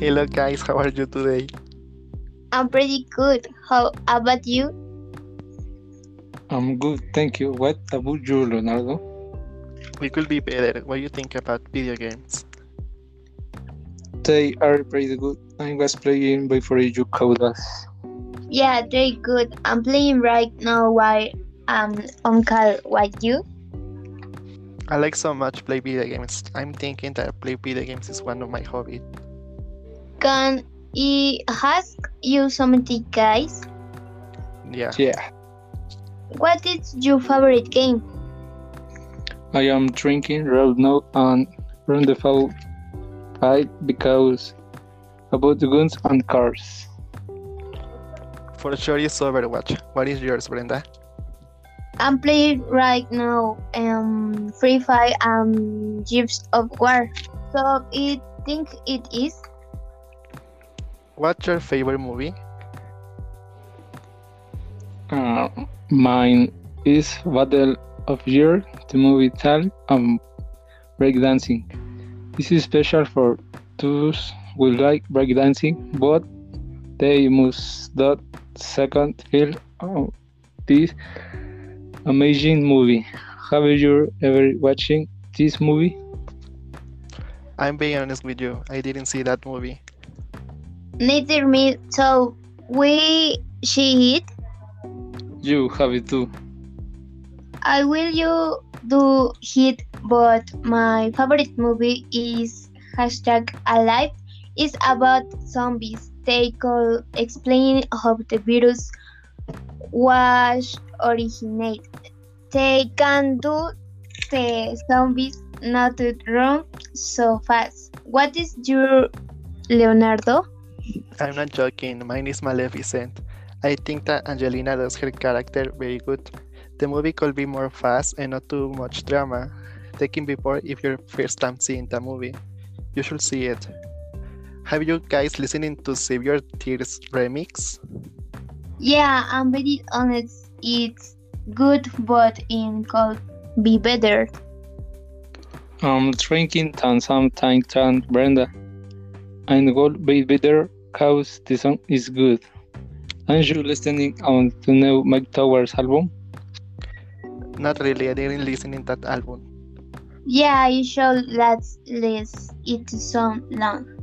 Hello guys, how are you today? I'm pretty good. How about you? I'm good, thank you. What about you, Leonardo? We could be better. What do you think about video games? They are pretty good. I was playing before you called us. Yeah, very good. I'm playing right now while I'm on call. What you? I like so much play video games. I'm thinking that play video games is one of my hobbies. Can I ask you something, guys? Yeah. Yeah, What is your favorite game? I am drinking right now and run the fall fight because about the guns and cars. For sure is Overwatch. What is yours, Brenda? I'm playing right now um Free Fire and Gears of War. So I think it is. What's your favorite movie? Uh, mine is Battle of Year, the movie tale and breakdancing. This is special for those who like breakdancing, but they must not second feel of this amazing movie. Have you ever watching this movie? I'm being honest with you. I didn't see that movie. Neither me. So we she it. You have it too. I will you do hit, but my favorite movie is hashtag alive. It's about zombies. They call explain how the virus was originate. They can do the zombies not to run so fast. What is your Leonardo? I'm not joking. Mine is Maleficent. I think that Angelina does her character very good. The movie could be more fast and not too much drama. Taking before if your first time seeing the movie. You should see it. Have you guys listening to Save Your Tears remix? Yeah, I'm very honest. It's good, but in could be better. I'm drinking and sometimes than Brenda. And will be better cause the song is good. Aren't you listening on the new Myke Towers album? Not really. I didn't listen in that album. Yeah, you should let's list it so long.